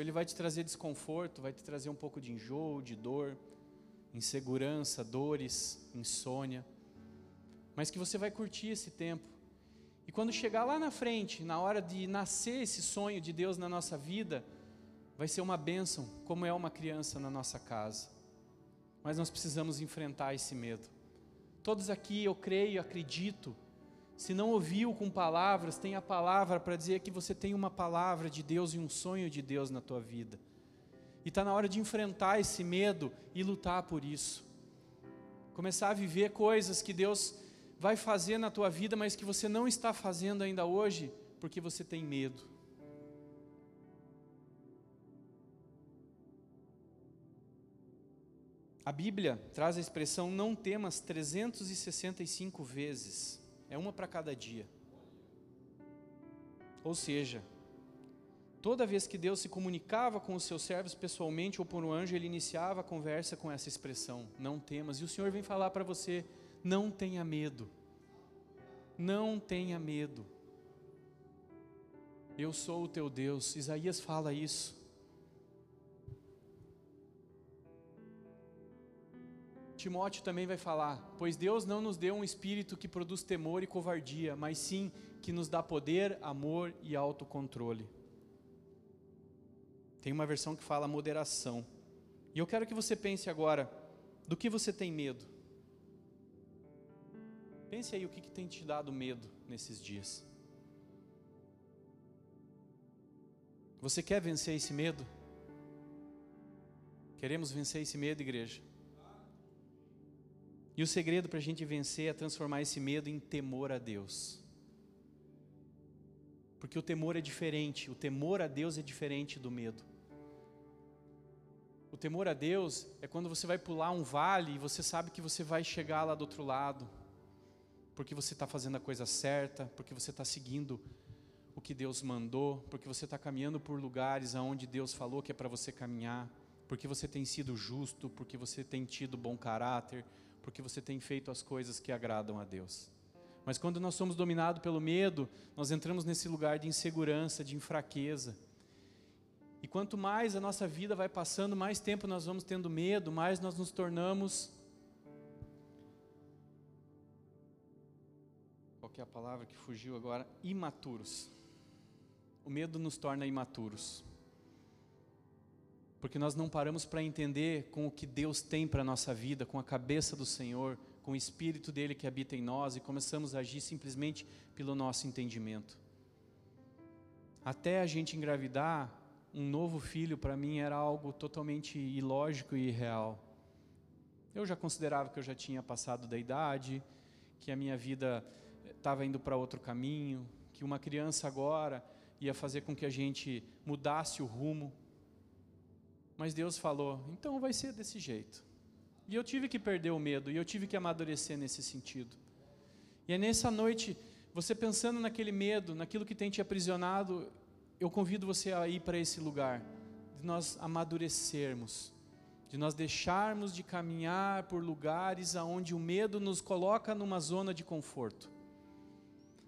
ele vai te trazer desconforto, vai te trazer um pouco de enjoo, de dor, insegurança, dores, insônia, mas que você vai curtir esse tempo. E quando chegar lá na frente, na hora de nascer esse sonho de Deus na nossa vida, vai ser uma bênção, como é uma criança na nossa casa. Mas nós precisamos enfrentar esse medo. Todos aqui, eu creio, acredito, se não ouviu com palavras, tem a palavra para dizer que você tem uma palavra de Deus e um sonho de Deus na tua vida. E está na hora de enfrentar esse medo e lutar por isso. Começar a viver coisas que Deus vai fazer na tua vida, mas que você não está fazendo ainda hoje, porque você tem medo. A Bíblia traz a expressão não temas 365 vezes, é uma para cada dia. Ou seja, toda vez que Deus se comunicava com os seus servos pessoalmente ou por um anjo, ele iniciava a conversa com essa expressão: não temas. E o Senhor vem falar para você: não tenha medo. Não tenha medo. Eu sou o teu Deus. Isaías fala isso. Timóteo também vai falar: Pois Deus não nos deu um espírito que produz temor e covardia, mas sim que nos dá poder, amor e autocontrole. Tem uma versão que fala moderação. E eu quero que você pense agora: do que você tem medo? Pense aí o que, que tem te dado medo nesses dias. Você quer vencer esse medo? Queremos vencer esse medo, igreja? E o segredo para a gente vencer é transformar esse medo em temor a Deus. Porque o temor é diferente, o temor a Deus é diferente do medo. O temor a Deus é quando você vai pular um vale e você sabe que você vai chegar lá do outro lado, porque você está fazendo a coisa certa, porque você está seguindo o que Deus mandou, porque você está caminhando por lugares aonde Deus falou que é para você caminhar, porque você tem sido justo, porque você tem tido bom caráter, porque você tem feito as coisas que agradam a Deus. Mas quando nós somos dominados pelo medo, nós entramos nesse lugar de insegurança, de fraqueza. E quanto mais a nossa vida vai passando, mais tempo nós vamos tendo medo, mais nós nos tornamos. Qual é a palavra que fugiu agora? Imaturos. O medo nos torna imaturos porque nós não paramos para entender com o que Deus tem para a nossa vida, com a cabeça do Senhor, com o Espírito dele que habita em nós e começamos a agir simplesmente pelo nosso entendimento. Até a gente engravidar, um novo filho para mim era algo totalmente ilógico e irreal. Eu já considerava que eu já tinha passado da idade, que a minha vida estava indo para outro caminho, que uma criança agora ia fazer com que a gente mudasse o rumo. Mas Deus falou: então vai ser desse jeito. E eu tive que perder o medo, e eu tive que amadurecer nesse sentido. E é nessa noite, você pensando naquele medo, naquilo que tem te aprisionado, eu convido você a ir para esse lugar, de nós amadurecermos, de nós deixarmos de caminhar por lugares aonde o medo nos coloca numa zona de conforto.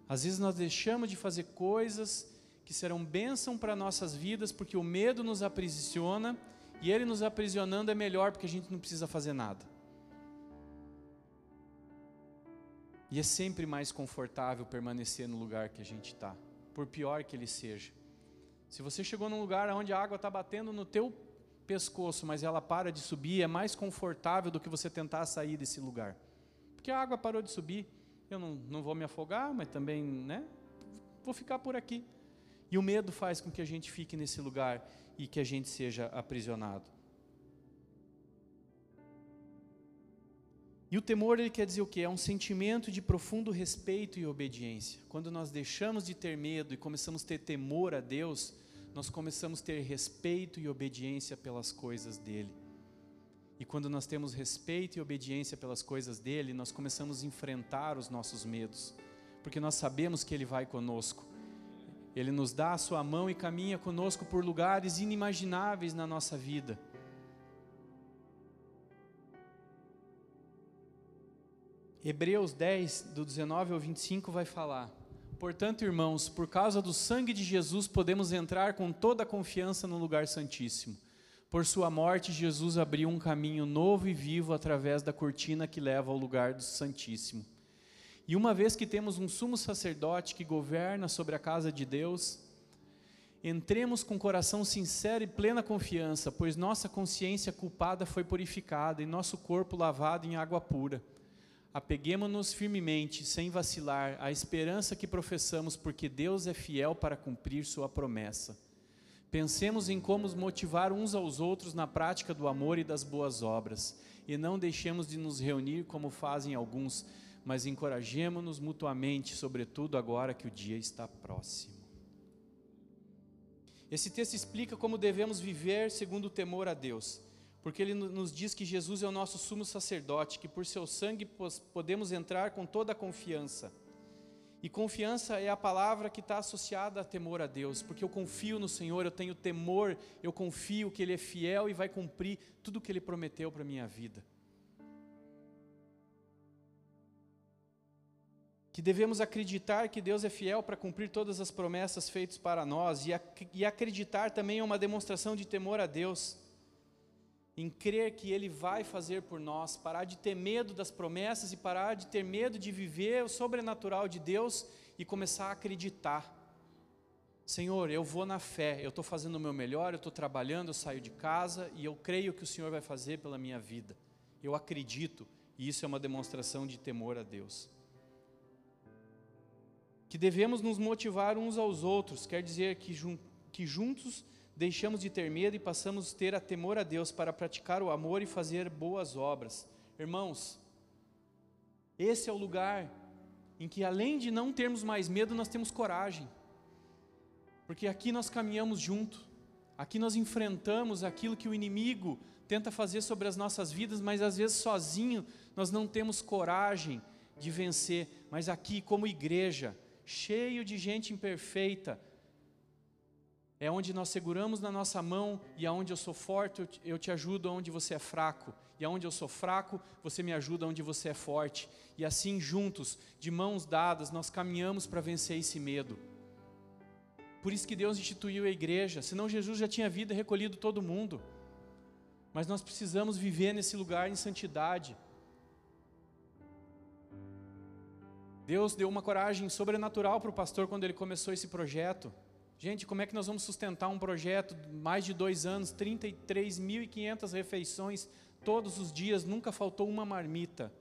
Às vezes nós deixamos de fazer coisas que serão bênção para nossas vidas, porque o medo nos aprisiona e Ele nos aprisionando é melhor porque a gente não precisa fazer nada. E é sempre mais confortável permanecer no lugar que a gente está, por pior que ele seja. Se você chegou num lugar onde a água está batendo no teu pescoço, mas ela para de subir, é mais confortável do que você tentar sair desse lugar. Porque a água parou de subir, eu não, não vou me afogar, mas também, né? Vou ficar por aqui. E o medo faz com que a gente fique nesse lugar e que a gente seja aprisionado. E o temor ele quer dizer o que? É um sentimento de profundo respeito e obediência. Quando nós deixamos de ter medo e começamos a ter temor a Deus, nós começamos a ter respeito e obediência pelas coisas dele. E quando nós temos respeito e obediência pelas coisas dele, nós começamos a enfrentar os nossos medos, porque nós sabemos que ele vai conosco. Ele nos dá a sua mão e caminha conosco por lugares inimagináveis na nossa vida. Hebreus 10, do 19 ao 25, vai falar: Portanto, irmãos, por causa do sangue de Jesus, podemos entrar com toda a confiança no lugar santíssimo. Por sua morte, Jesus abriu um caminho novo e vivo através da cortina que leva ao lugar do Santíssimo. E uma vez que temos um sumo sacerdote que governa sobre a casa de Deus, entremos com coração sincero e plena confiança, pois nossa consciência culpada foi purificada e nosso corpo lavado em água pura. Apeguemos-nos firmemente, sem vacilar, à esperança que professamos, porque Deus é fiel para cumprir sua promessa. Pensemos em como motivar uns aos outros na prática do amor e das boas obras, e não deixemos de nos reunir como fazem alguns, mas encorajemo-nos mutuamente, sobretudo agora que o dia está próximo. Esse texto explica como devemos viver segundo o temor a Deus porque ele nos diz que Jesus é o nosso sumo sacerdote, que por seu sangue podemos entrar com toda a confiança. E confiança é a palavra que está associada a temor a Deus, porque eu confio no Senhor, eu tenho temor, eu confio que Ele é fiel e vai cumprir tudo o que Ele prometeu para a minha vida. Que devemos acreditar que Deus é fiel para cumprir todas as promessas feitas para nós, e, ac e acreditar também é uma demonstração de temor a Deus em crer que Ele vai fazer por nós, parar de ter medo das promessas e parar de ter medo de viver o sobrenatural de Deus e começar a acreditar. Senhor, eu vou na fé, eu estou fazendo o meu melhor, eu estou trabalhando, eu saio de casa e eu creio que o Senhor vai fazer pela minha vida. Eu acredito e isso é uma demonstração de temor a Deus. Que devemos nos motivar uns aos outros, quer dizer que, jun que juntos deixamos de ter medo e passamos a ter a temor a Deus para praticar o amor e fazer boas obras. Irmãos, esse é o lugar em que, além de não termos mais medo, nós temos coragem, porque aqui nós caminhamos junto, aqui nós enfrentamos aquilo que o inimigo tenta fazer sobre as nossas vidas, mas às vezes sozinho nós não temos coragem de vencer, mas aqui, como igreja, cheio de gente imperfeita, é onde nós seguramos na nossa mão e aonde eu sou forte, eu te ajudo onde você é fraco. E aonde eu sou fraco, você me ajuda onde você é forte. E assim juntos, de mãos dadas, nós caminhamos para vencer esse medo. Por isso que Deus instituiu a igreja, senão Jesus já tinha vida e recolhido todo mundo. Mas nós precisamos viver nesse lugar em santidade. Deus deu uma coragem sobrenatural para o pastor quando ele começou esse projeto. Gente, como é que nós vamos sustentar um projeto mais de dois anos, 33.500 refeições todos os dias, nunca faltou uma marmita?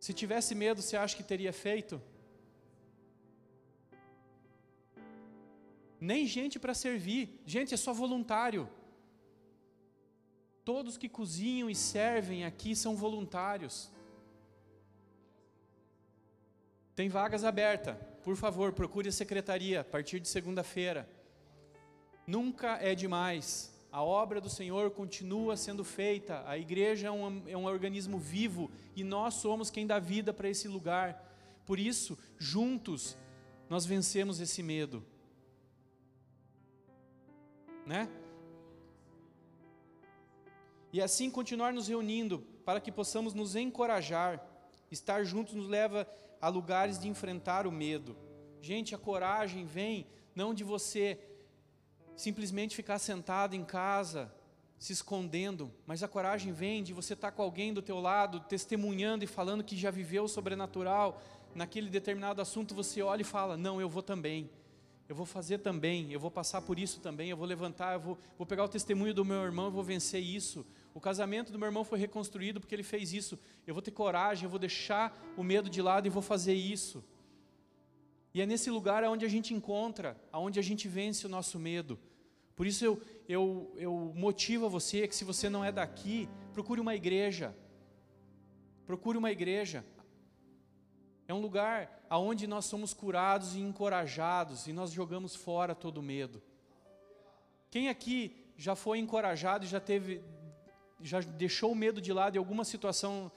Se tivesse medo, você acha que teria feito? Nem gente para servir, gente, é só voluntário. Todos que cozinham e servem aqui são voluntários. Tem vagas abertas por favor, procure a secretaria a partir de segunda-feira. Nunca é demais. A obra do Senhor continua sendo feita. A igreja é um, é um organismo vivo e nós somos quem dá vida para esse lugar. Por isso, juntos, nós vencemos esse medo. Né? E assim continuar nos reunindo para que possamos nos encorajar. Estar juntos nos leva a lugares de enfrentar o medo. Gente, a coragem vem não de você simplesmente ficar sentado em casa, se escondendo, mas a coragem vem de você estar com alguém do teu lado, testemunhando e falando que já viveu o sobrenatural, naquele determinado assunto você olha e fala, não, eu vou também, eu vou fazer também, eu vou passar por isso também, eu vou levantar, eu vou, vou pegar o testemunho do meu irmão, eu vou vencer isso, o casamento do meu irmão foi reconstruído porque ele fez isso. Eu vou ter coragem, eu vou deixar o medo de lado e vou fazer isso. E é nesse lugar onde a gente encontra, onde a gente vence o nosso medo. Por isso eu, eu, eu motivo a você que se você não é daqui, procure uma igreja. Procure uma igreja. É um lugar onde nós somos curados e encorajados e nós jogamos fora todo medo. Quem aqui já foi encorajado e já teve já deixou o medo de lado em alguma situação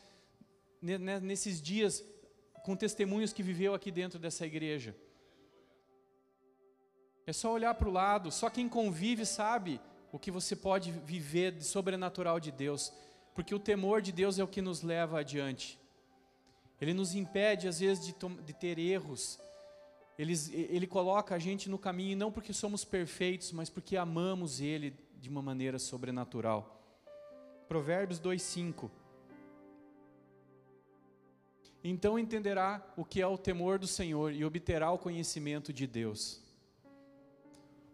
nesses dias com testemunhos que viveu aqui dentro dessa igreja? É só olhar para o lado, só quem convive sabe o que você pode viver de sobrenatural de Deus, porque o temor de Deus é o que nos leva adiante. Ele nos impede, às vezes, de, de ter erros. Ele, ele coloca a gente no caminho não porque somos perfeitos, mas porque amamos Ele de uma maneira sobrenatural. Provérbios 2,5 Então entenderá o que é o temor do Senhor e obterá o conhecimento de Deus.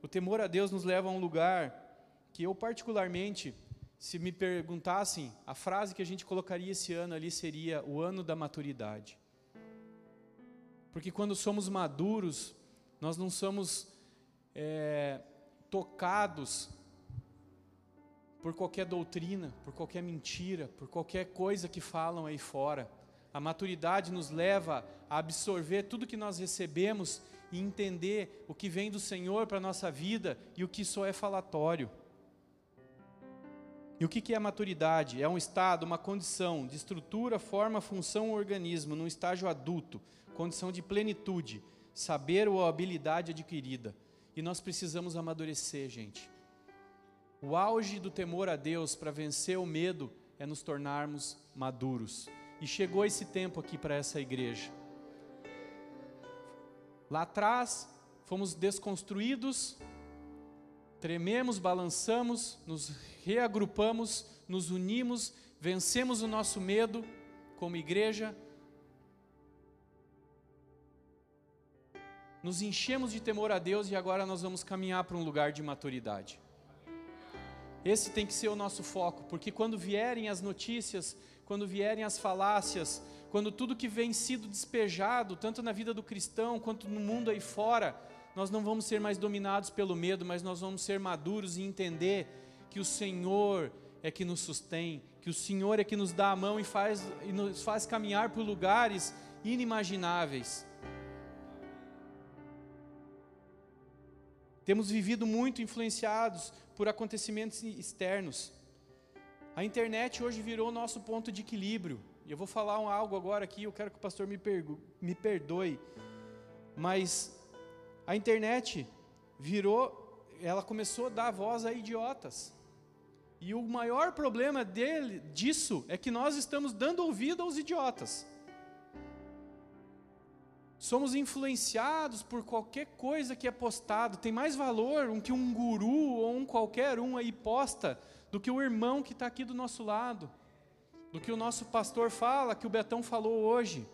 O temor a Deus nos leva a um lugar que eu, particularmente, se me perguntassem, a frase que a gente colocaria esse ano ali seria o ano da maturidade. Porque quando somos maduros, nós não somos é, tocados por qualquer doutrina, por qualquer mentira, por qualquer coisa que falam aí fora. A maturidade nos leva a absorver tudo que nós recebemos e entender o que vem do Senhor para a nossa vida e o que só é falatório. E o que é a maturidade? É um estado, uma condição de estrutura, forma, função ou organismo num estágio adulto, condição de plenitude, saber ou habilidade adquirida. E nós precisamos amadurecer, gente. O auge do temor a Deus para vencer o medo é nos tornarmos maduros. E chegou esse tempo aqui para essa igreja. Lá atrás, fomos desconstruídos, trememos, balançamos, nos reagrupamos, nos unimos, vencemos o nosso medo como igreja, nos enchemos de temor a Deus e agora nós vamos caminhar para um lugar de maturidade. Esse tem que ser o nosso foco, porque quando vierem as notícias, quando vierem as falácias, quando tudo que vem sido despejado, tanto na vida do cristão quanto no mundo aí fora, nós não vamos ser mais dominados pelo medo, mas nós vamos ser maduros e entender que o Senhor é que nos sustém, que o Senhor é que nos dá a mão e faz, e nos faz caminhar por lugares inimagináveis. Temos vivido muito influenciados por acontecimentos externos. A internet hoje virou o nosso ponto de equilíbrio. Eu vou falar um algo agora aqui, eu quero que o pastor me, me perdoe. Mas a internet virou, ela começou a dar voz a idiotas. E o maior problema dele, disso é que nós estamos dando ouvido aos idiotas. Somos influenciados por qualquer coisa que é postado. Tem mais valor um que um guru ou um qualquer um aí posta do que o irmão que está aqui do nosso lado, do que o nosso pastor fala, que o Betão falou hoje.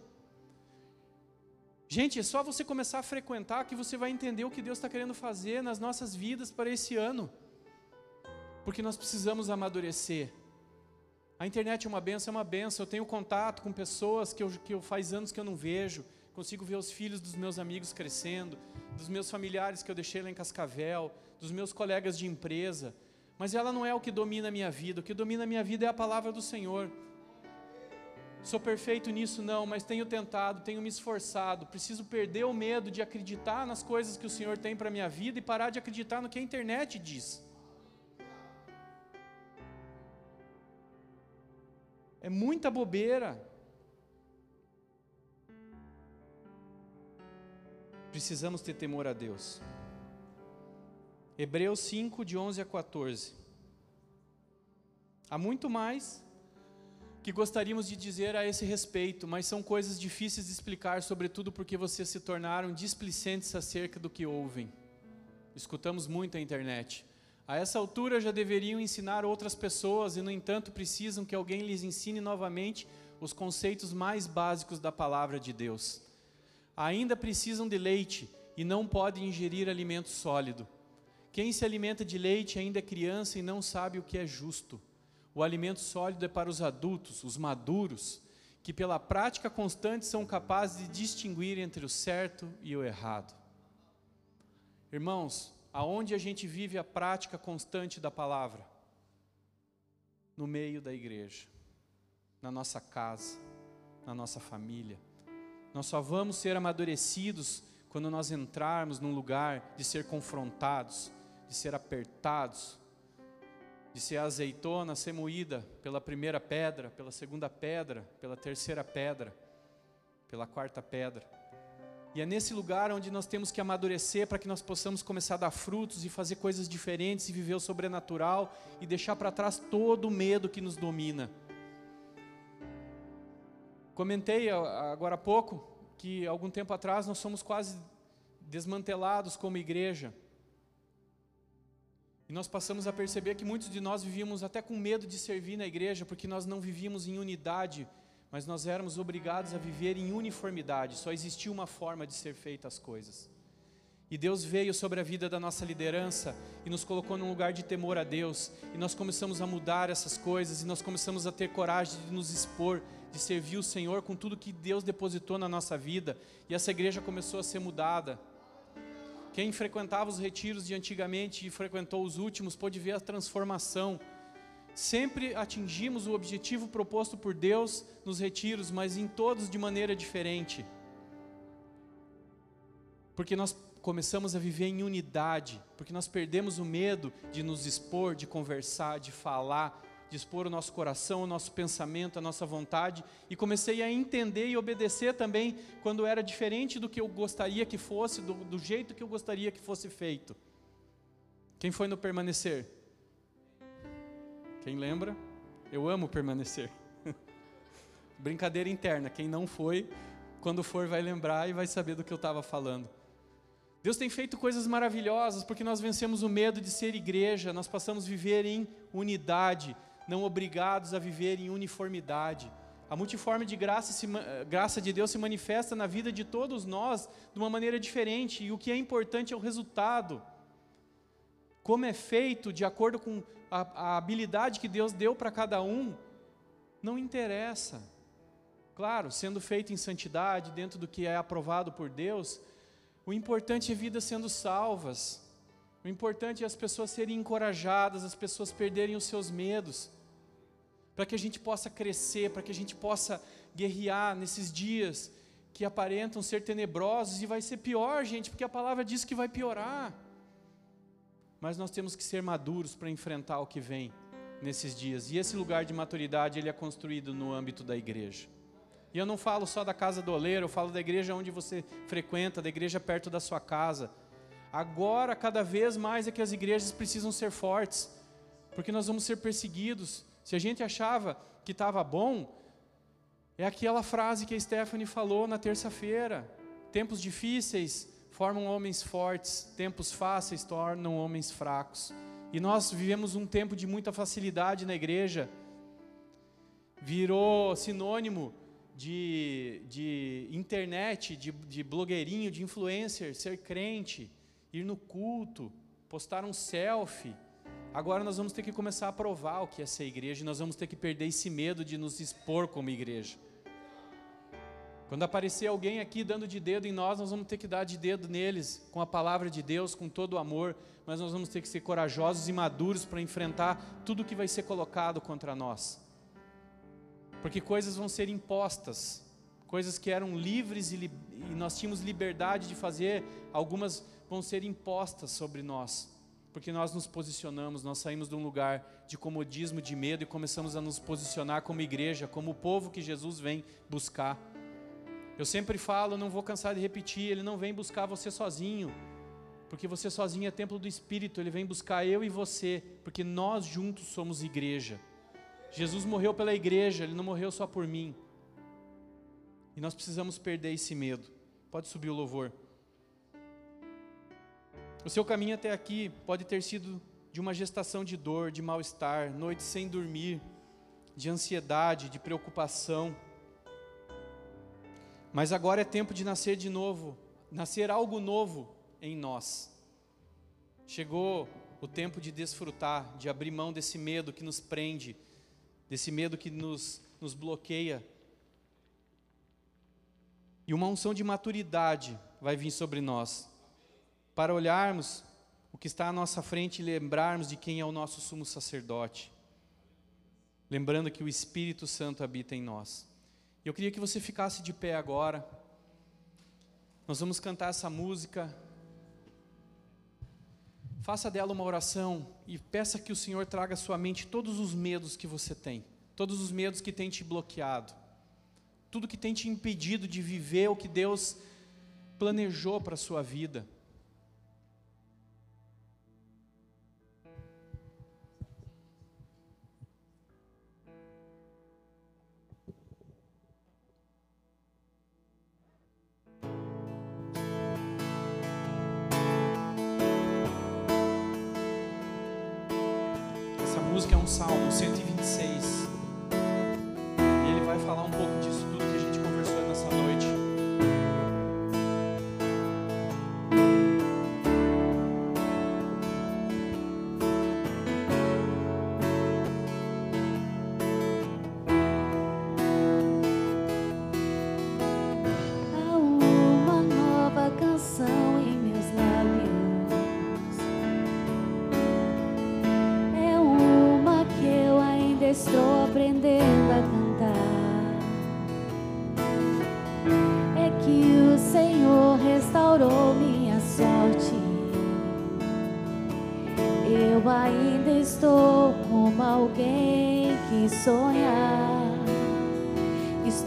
Gente, é só você começar a frequentar que você vai entender o que Deus está querendo fazer nas nossas vidas para esse ano porque nós precisamos amadurecer. A internet é uma benção, é uma benção. Eu tenho contato com pessoas que eu, que eu faz anos que eu não vejo. Consigo ver os filhos dos meus amigos crescendo, dos meus familiares que eu deixei lá em Cascavel, dos meus colegas de empresa. Mas ela não é o que domina a minha vida. O que domina a minha vida é a palavra do Senhor. Sou perfeito nisso? Não, mas tenho tentado, tenho me esforçado. Preciso perder o medo de acreditar nas coisas que o Senhor tem para a minha vida e parar de acreditar no que a internet diz. É muita bobeira. Precisamos ter temor a Deus. Hebreus 5, de 11 a 14. Há muito mais que gostaríamos de dizer a esse respeito, mas são coisas difíceis de explicar, sobretudo porque vocês se tornaram displicentes acerca do que ouvem. Escutamos muito a internet. A essa altura já deveriam ensinar outras pessoas e, no entanto, precisam que alguém lhes ensine novamente os conceitos mais básicos da palavra de Deus. Ainda precisam de leite e não podem ingerir alimento sólido. Quem se alimenta de leite ainda é criança e não sabe o que é justo. O alimento sólido é para os adultos, os maduros, que pela prática constante são capazes de distinguir entre o certo e o errado. Irmãos, aonde a gente vive a prática constante da palavra? No meio da igreja, na nossa casa, na nossa família. Nós só vamos ser amadurecidos quando nós entrarmos num lugar de ser confrontados, de ser apertados, de ser azeitona, ser moída pela primeira pedra, pela segunda pedra, pela terceira pedra, pela quarta pedra. E é nesse lugar onde nós temos que amadurecer para que nós possamos começar a dar frutos e fazer coisas diferentes e viver o sobrenatural e deixar para trás todo o medo que nos domina. Comentei agora há pouco que algum tempo atrás nós somos quase desmantelados como igreja. E nós passamos a perceber que muitos de nós vivíamos até com medo de servir na igreja, porque nós não vivíamos em unidade, mas nós éramos obrigados a viver em uniformidade, só existia uma forma de ser feitas as coisas. E Deus veio sobre a vida da nossa liderança e nos colocou num lugar de temor a Deus, e nós começamos a mudar essas coisas, e nós começamos a ter coragem de nos expor, de servir o Senhor com tudo que Deus depositou na nossa vida, e essa igreja começou a ser mudada. Quem frequentava os retiros de antigamente e frequentou os últimos pôde ver a transformação. Sempre atingimos o objetivo proposto por Deus nos retiros, mas em todos de maneira diferente. Porque nós começamos a viver em unidade, porque nós perdemos o medo de nos expor, de conversar, de falar, de expor o nosso coração, o nosso pensamento, a nossa vontade, e comecei a entender e obedecer também quando era diferente do que eu gostaria que fosse, do, do jeito que eu gostaria que fosse feito. Quem foi no permanecer? Quem lembra? Eu amo permanecer. Brincadeira interna, quem não foi, quando for vai lembrar e vai saber do que eu estava falando. Deus tem feito coisas maravilhosas porque nós vencemos o medo de ser igreja, nós passamos a viver em unidade, não obrigados a viver em uniformidade. A multiforme de graça, se, graça de Deus se manifesta na vida de todos nós de uma maneira diferente, e o que é importante é o resultado. Como é feito de acordo com a, a habilidade que Deus deu para cada um, não interessa. Claro, sendo feito em santidade, dentro do que é aprovado por Deus, o importante é vidas sendo salvas. O importante é as pessoas serem encorajadas, as pessoas perderem os seus medos para que a gente possa crescer, para que a gente possa guerrear nesses dias que aparentam ser tenebrosos e vai ser pior, gente, porque a palavra diz que vai piorar. Mas nós temos que ser maduros para enfrentar o que vem nesses dias. E esse lugar de maturidade, ele é construído no âmbito da igreja. E eu não falo só da casa do oleiro, eu falo da igreja onde você frequenta, da igreja perto da sua casa. Agora, cada vez mais é que as igrejas precisam ser fortes, porque nós vamos ser perseguidos, se a gente achava que estava bom, é aquela frase que a Stephanie falou na terça-feira: tempos difíceis formam homens fortes, tempos fáceis tornam homens fracos. E nós vivemos um tempo de muita facilidade na igreja, virou sinônimo de, de internet, de, de blogueirinho, de influencer, ser crente, ir no culto, postar um selfie Agora nós vamos ter que começar a provar o que é ser igreja, e nós vamos ter que perder esse medo de nos expor como igreja. Quando aparecer alguém aqui dando de dedo em nós, nós vamos ter que dar de dedo neles, com a palavra de Deus, com todo o amor, mas nós vamos ter que ser corajosos e maduros para enfrentar tudo que vai ser colocado contra nós. Porque coisas vão ser impostas, coisas que eram livres e, li e nós tínhamos liberdade de fazer, algumas vão ser impostas sobre nós porque nós nos posicionamos, nós saímos de um lugar de comodismo, de medo e começamos a nos posicionar como igreja, como o povo que Jesus vem buscar. Eu sempre falo, não vou cansar de repetir, ele não vem buscar você sozinho, porque você sozinho é templo do Espírito, ele vem buscar eu e você, porque nós juntos somos igreja. Jesus morreu pela igreja, ele não morreu só por mim. E nós precisamos perder esse medo. Pode subir o louvor. O seu caminho até aqui pode ter sido de uma gestação de dor, de mal-estar, noites sem dormir, de ansiedade, de preocupação. Mas agora é tempo de nascer de novo, nascer algo novo em nós. Chegou o tempo de desfrutar, de abrir mão desse medo que nos prende, desse medo que nos, nos bloqueia. E uma unção de maturidade vai vir sobre nós para olharmos o que está à nossa frente e lembrarmos de quem é o nosso sumo sacerdote. Lembrando que o Espírito Santo habita em nós. Eu queria que você ficasse de pé agora. Nós vamos cantar essa música. Faça dela uma oração e peça que o Senhor traga à sua mente todos os medos que você tem, todos os medos que tem te bloqueado, tudo que tem te impedido de viver o que Deus planejou para a sua vida. Salmo 126. E ele vai falar um pouco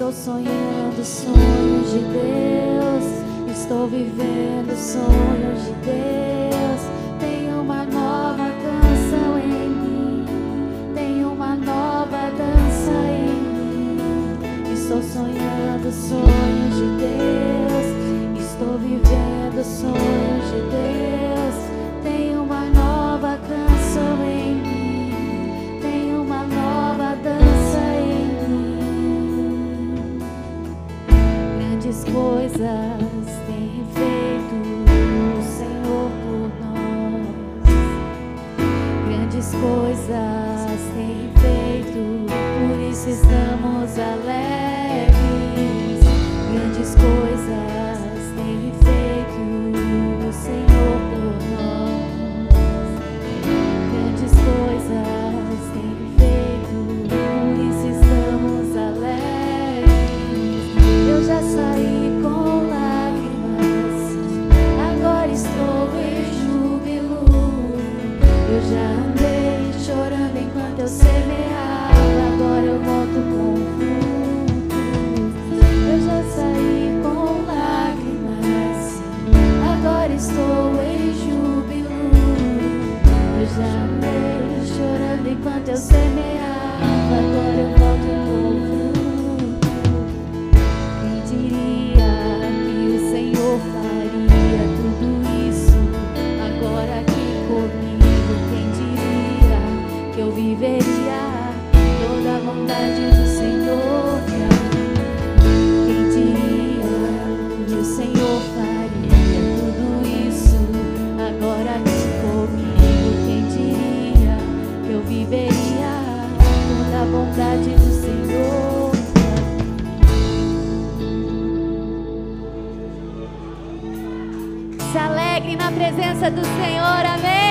Estou sonhando sonhos de Deus. Estou vivendo sonhos de Deus. precisamos alegrar. se alegre na presença do Senhor. Amém.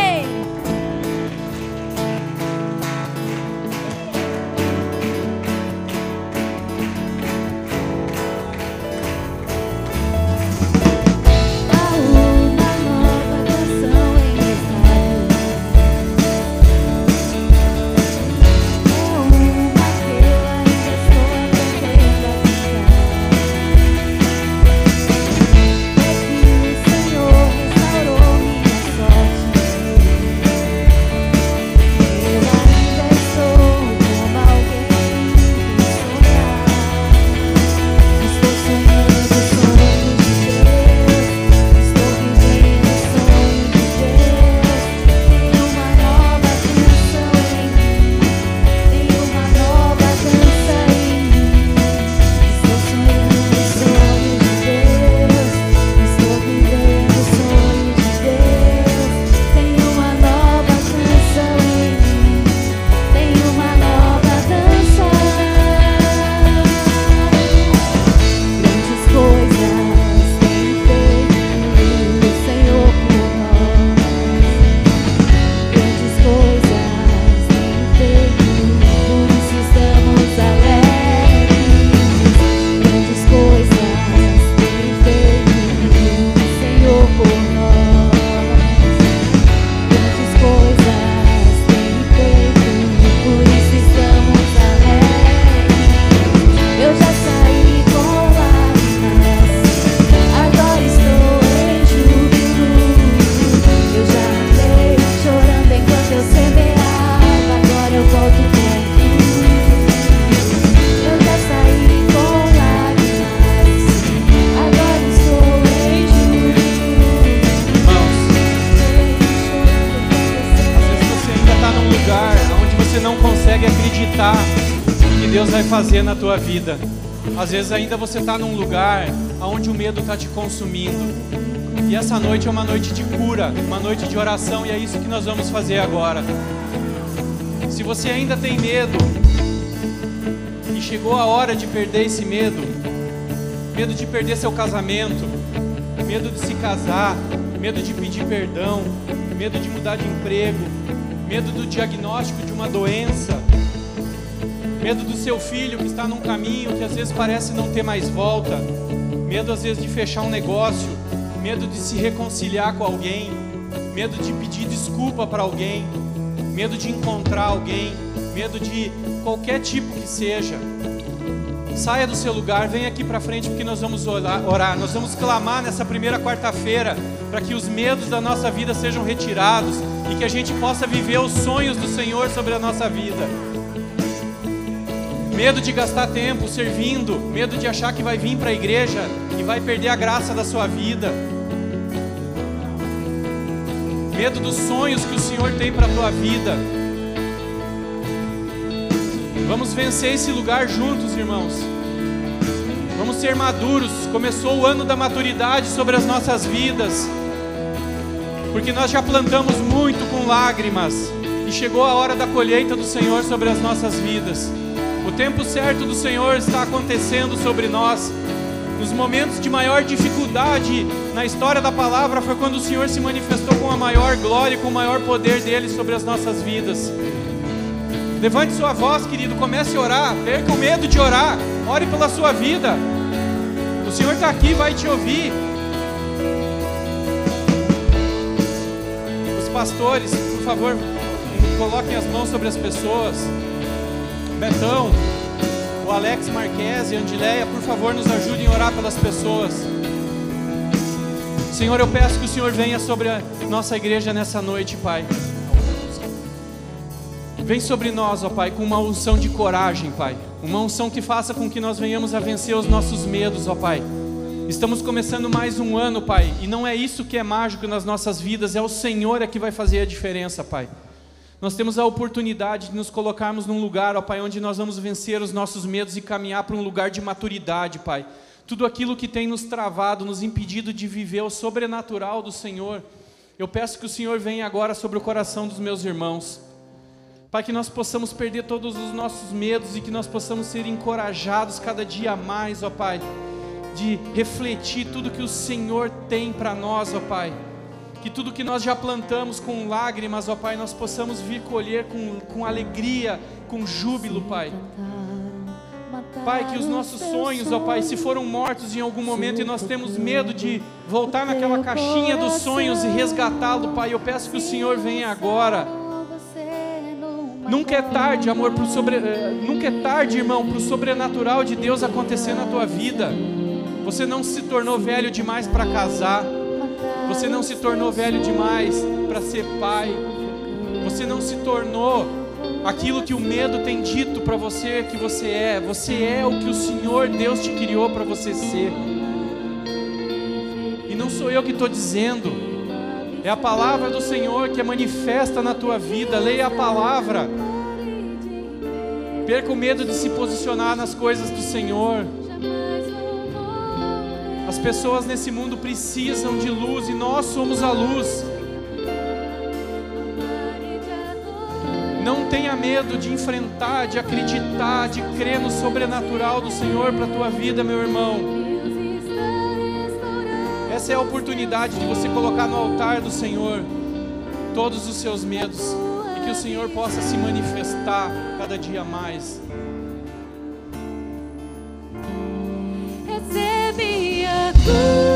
Fazer na tua vida. Às vezes ainda você está num lugar onde o medo está te consumindo. E essa noite é uma noite de cura, uma noite de oração, e é isso que nós vamos fazer agora. Se você ainda tem medo, e chegou a hora de perder esse medo, medo de perder seu casamento, medo de se casar, medo de pedir perdão, medo de mudar de emprego, medo do diagnóstico de uma doença, medo do seu filho que está num caminho que às vezes parece não ter mais volta, medo às vezes de fechar um negócio, medo de se reconciliar com alguém, medo de pedir desculpa para alguém, medo de encontrar alguém, medo de qualquer tipo que seja. Saia do seu lugar, venha aqui para frente porque nós vamos orar. Nós vamos clamar nessa primeira quarta-feira para que os medos da nossa vida sejam retirados e que a gente possa viver os sonhos do Senhor sobre a nossa vida. Medo de gastar tempo servindo, medo de achar que vai vir para a igreja e vai perder a graça da sua vida. Medo dos sonhos que o Senhor tem para a tua vida. Vamos vencer esse lugar juntos, irmãos. Vamos ser maduros. Começou o ano da maturidade sobre as nossas vidas. Porque nós já plantamos muito com lágrimas. E chegou a hora da colheita do Senhor sobre as nossas vidas. O tempo certo do Senhor está acontecendo sobre nós. Nos momentos de maior dificuldade na história da palavra foi quando o Senhor se manifestou com a maior glória e com o maior poder dele sobre as nossas vidas. Levante sua voz, querido, comece a orar. Perca o medo de orar. Ore pela sua vida. O Senhor está aqui, vai te ouvir. Os pastores, por favor, coloquem as mãos sobre as pessoas. Betão, o Alex Marques e Andileia, por favor, nos ajudem a orar pelas pessoas. Senhor, eu peço que o Senhor venha sobre a nossa igreja nessa noite, Pai. Vem sobre nós, ó Pai, com uma unção de coragem, Pai. Uma unção que faça com que nós venhamos a vencer os nossos medos, ó Pai. Estamos começando mais um ano, Pai, e não é isso que é mágico nas nossas vidas, é o Senhor é que vai fazer a diferença, Pai. Nós temos a oportunidade de nos colocarmos num lugar, ó Pai, onde nós vamos vencer os nossos medos e caminhar para um lugar de maturidade, Pai. Tudo aquilo que tem nos travado, nos impedido de viver o sobrenatural do Senhor, eu peço que o Senhor venha agora sobre o coração dos meus irmãos. Pai, que nós possamos perder todos os nossos medos e que nós possamos ser encorajados cada dia mais, ó Pai, de refletir tudo que o Senhor tem para nós, ó Pai. Que tudo que nós já plantamos com lágrimas, ó Pai, nós possamos vir colher com, com alegria, com júbilo, Pai. Pai, que os nossos sonhos, ó Pai, se foram mortos em algum momento e nós temos medo de voltar naquela caixinha dos sonhos e resgatá-lo, Pai, eu peço que o Senhor venha agora Nunca é tarde, amor, pro sobre... Eh, nunca é tarde, irmão, para o sobrenatural de Deus acontecer na tua vida. Você não se tornou velho demais para casar. Você não se tornou velho demais para ser pai. Você não se tornou aquilo que o medo tem dito para você que você é. Você é o que o Senhor Deus te criou para você ser. E não sou eu que estou dizendo. É a palavra do Senhor que é manifesta na tua vida. Leia a palavra. Perca o medo de se posicionar nas coisas do Senhor. As pessoas nesse mundo precisam de luz e nós somos a luz. Não tenha medo de enfrentar, de acreditar, de crer no sobrenatural do Senhor para a tua vida, meu irmão. Essa é a oportunidade de você colocar no altar do Senhor todos os seus medos e que o Senhor possa se manifestar cada dia mais. Ooh.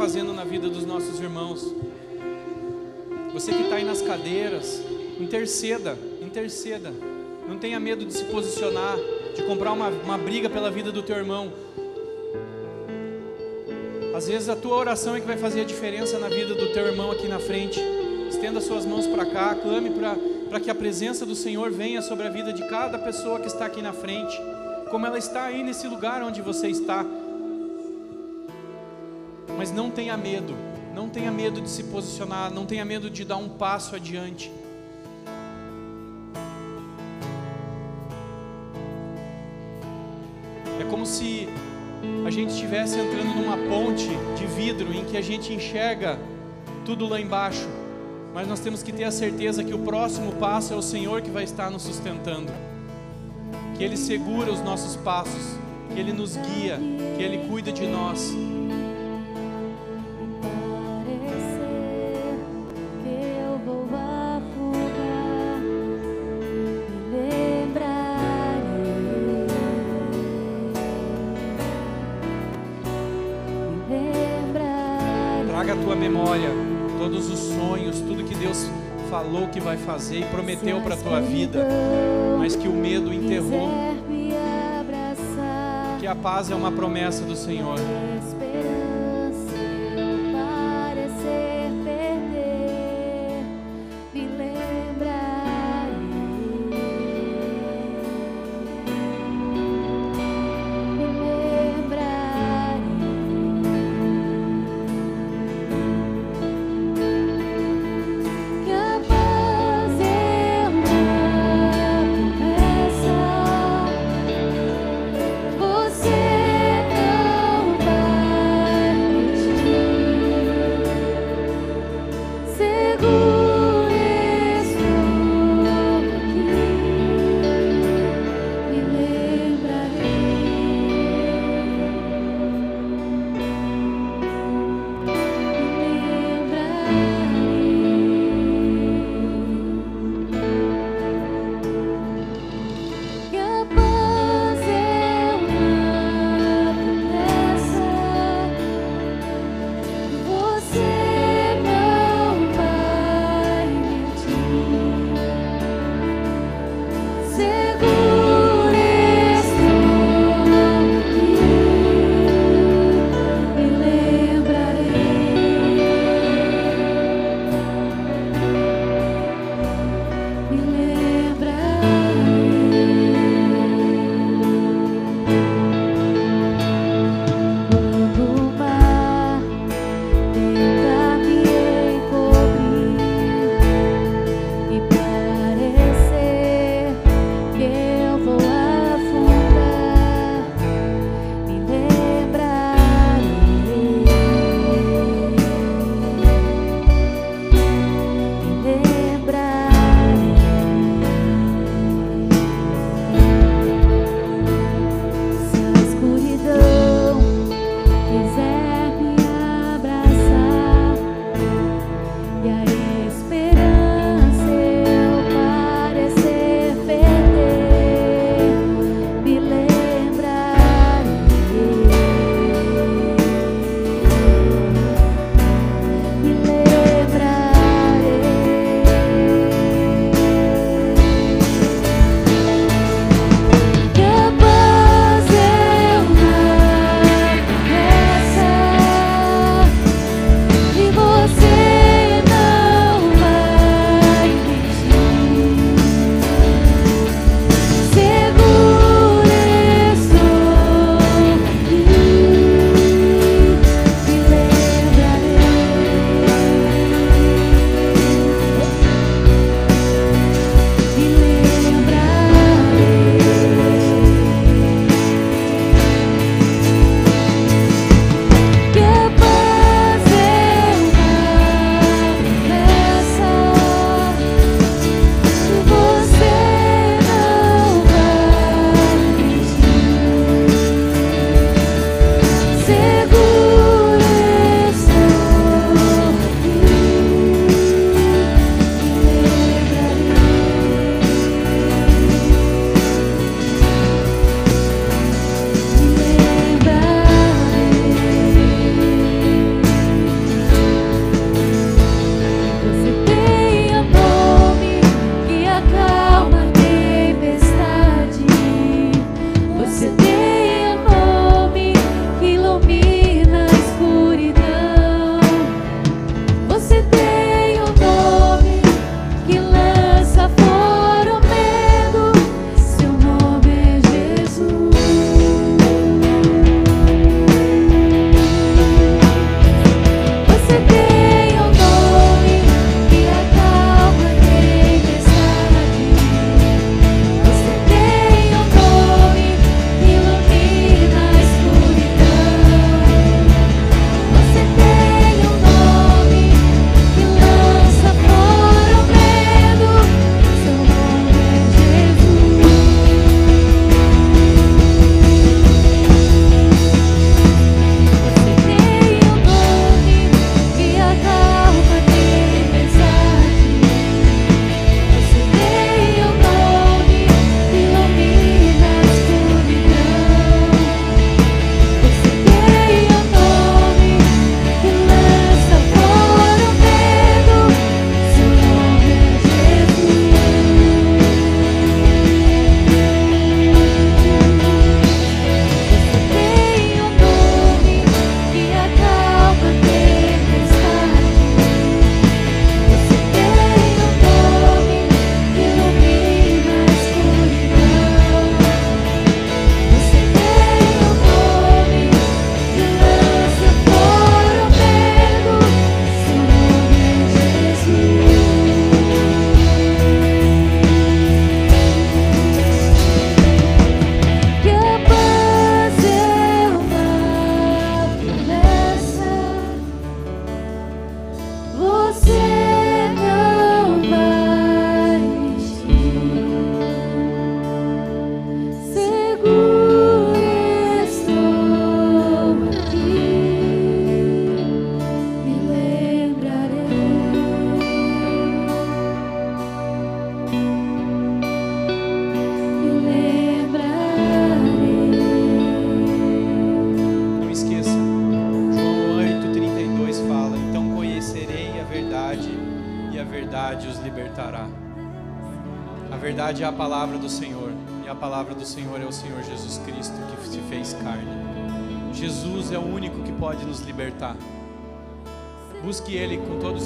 Fazendo na vida dos nossos irmãos. Você que está aí nas cadeiras, interceda, interceda. Não tenha medo de se posicionar, de comprar uma, uma briga pela vida do teu irmão. Às vezes a tua oração é que vai fazer a diferença na vida do teu irmão aqui na frente. Estenda suas mãos para cá, clame para que a presença do Senhor venha sobre a vida de cada pessoa que está aqui na frente, como ela está aí nesse lugar onde você está. Mas não tenha medo, não tenha medo de se posicionar, não tenha medo de dar um passo adiante. É como se a gente estivesse entrando numa ponte de vidro em que a gente enxerga tudo lá embaixo, mas nós temos que ter a certeza que o próximo passo é o Senhor que vai estar nos sustentando, que Ele segura os nossos passos, que Ele nos guia, que Ele cuida de nós. Falou que vai fazer e prometeu para a tua vida, mas que o medo enterrou. Que a paz é uma promessa do Senhor.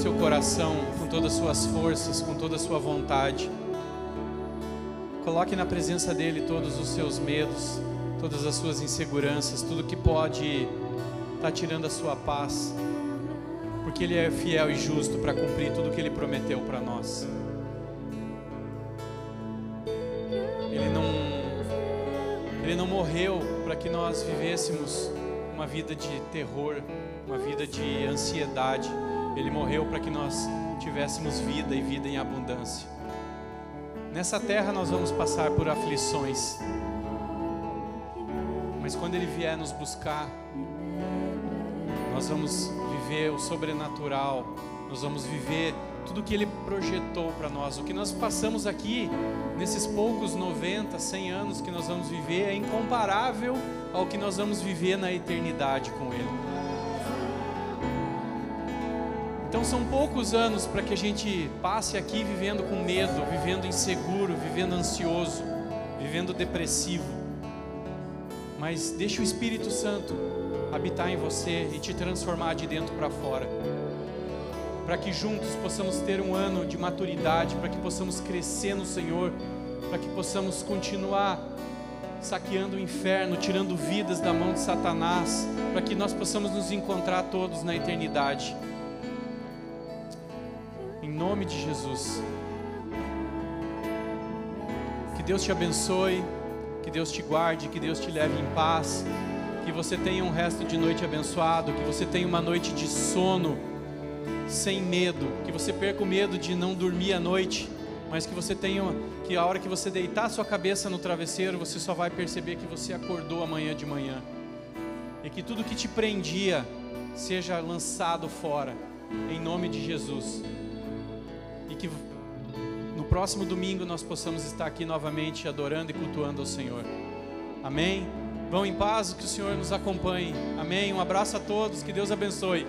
Seu coração, com todas as suas forças, com toda a sua vontade. Coloque na presença dEle todos os seus medos, todas as suas inseguranças, tudo que pode estar tá tirando a sua paz, porque Ele é fiel e justo para cumprir tudo que Ele prometeu para nós. Ele não, Ele não morreu para que nós vivêssemos uma vida de terror, uma vida de ansiedade. Ele morreu para que nós tivéssemos vida e vida em abundância. Nessa terra nós vamos passar por aflições, mas quando Ele vier nos buscar, nós vamos viver o sobrenatural, nós vamos viver tudo que Ele projetou para nós. O que nós passamos aqui, nesses poucos 90, 100 anos que nós vamos viver, é incomparável ao que nós vamos viver na eternidade com Ele. Então são poucos anos para que a gente passe aqui vivendo com medo, vivendo inseguro, vivendo ansioso, vivendo depressivo. Mas deixa o Espírito Santo habitar em você e te transformar de dentro para fora. Para que juntos possamos ter um ano de maturidade, para que possamos crescer no Senhor, para que possamos continuar saqueando o inferno, tirando vidas da mão de Satanás, para que nós possamos nos encontrar todos na eternidade. Nome de Jesus. Que Deus te abençoe, que Deus te guarde, que Deus te leve em paz, que você tenha um resto de noite abençoado, que você tenha uma noite de sono sem medo, que você perca o medo de não dormir à noite mas que você tenha, que a hora que você deitar sua cabeça no travesseiro, você só vai perceber que você acordou amanhã de manhã. E que tudo que te prendia seja lançado fora, em nome de Jesus. E que no próximo domingo nós possamos estar aqui novamente adorando e cultuando ao Senhor. Amém? Vão em paz, que o Senhor nos acompanhe. Amém? Um abraço a todos, que Deus abençoe.